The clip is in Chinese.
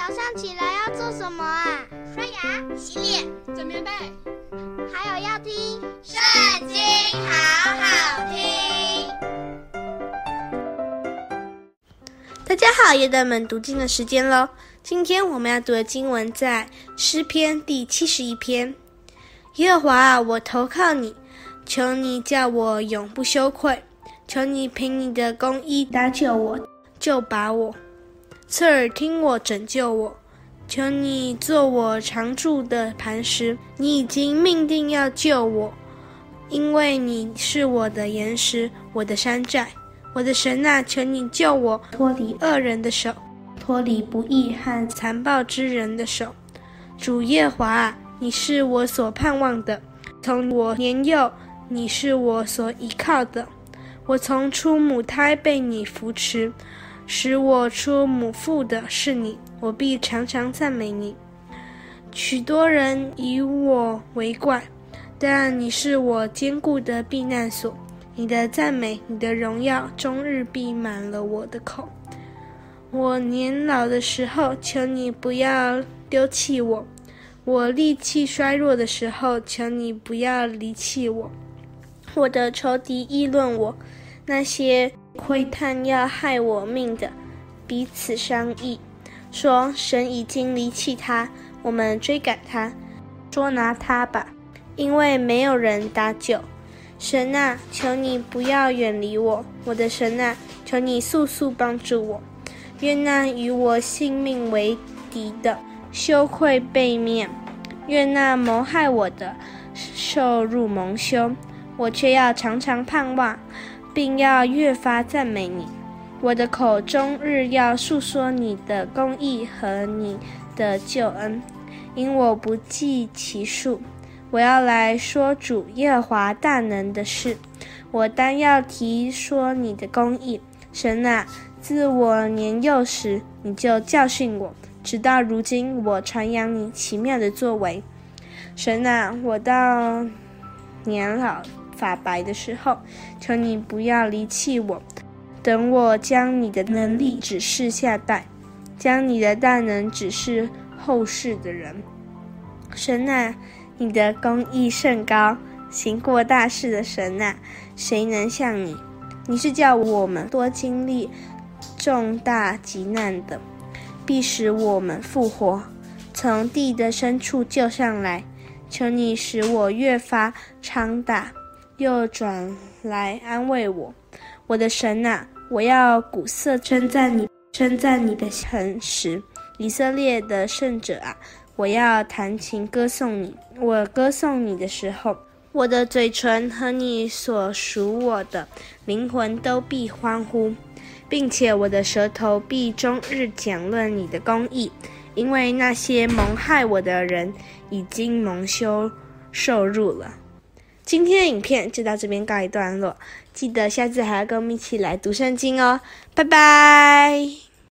早上起来要做什么啊？刷牙、洗脸、整棉被，还有要听《圣经》，好好听。大家好，耶诞们读经的时间喽。今天我们要读的经文在诗篇第七十一篇。耶和华啊，我投靠你，求你叫我永不羞愧，求你凭你的公义搭救我，救拔我。侧耳听我，拯救我，求你做我常住的磐石。你已经命定要救我，因为你是我的岩石，我的山寨，我的神啊，求你救我脱离恶人的手，脱离不义和残暴之人的手。主耶华，你是我所盼望的，从我年幼，你是我所依靠的。我从出母胎被你扶持。使我出母腹的是你，我必常常赞美你。许多人以我为怪，但你是我坚固的避难所。你的赞美，你的荣耀，终日闭满了我的口。我年老的时候，求你不要丢弃我；我力气衰弱的时候，求你不要离弃我。我的仇敌议论我，那些。窥探要害我命的，彼此商议，说：“神已经离弃他，我们追赶他，捉拿他吧，因为没有人搭救。”神啊，求你不要远离我，我的神啊，求你速速帮助我。愿那与我性命为敌的羞愧背面，愿那谋害我的受辱蒙羞，我却要常常盼望。并要越发赞美你，我的口终日要述说你的公义和你的救恩，因我不计其数。我要来说主耶和华大能的事，我单要提说你的公义。神啊，自我年幼时你就教训我，直到如今我传扬你奇妙的作为。神啊，我到年老。发白的时候，求你不要离弃我。等我将你的能力指示下代，将你的大能指示后世的人。神啊，你的公义甚高，行过大事的神啊，谁能像你？你是叫我们多经历重大急难的，必使我们复活，从地的深处救上来。求你使我越发昌大。又转来安慰我，我的神啊，我要鼓瑟称赞你，称赞你的诚实，以色列的圣者啊，我要弹琴歌颂你。我歌颂你的时候，我的嘴唇和你所属我的灵魂都必欢呼，并且我的舌头必终日讲论你的公义，因为那些谋害我的人已经蒙羞受辱了。今天的影片就到这边告一段落，记得下次还要跟我们一起来读圣经哦，拜拜。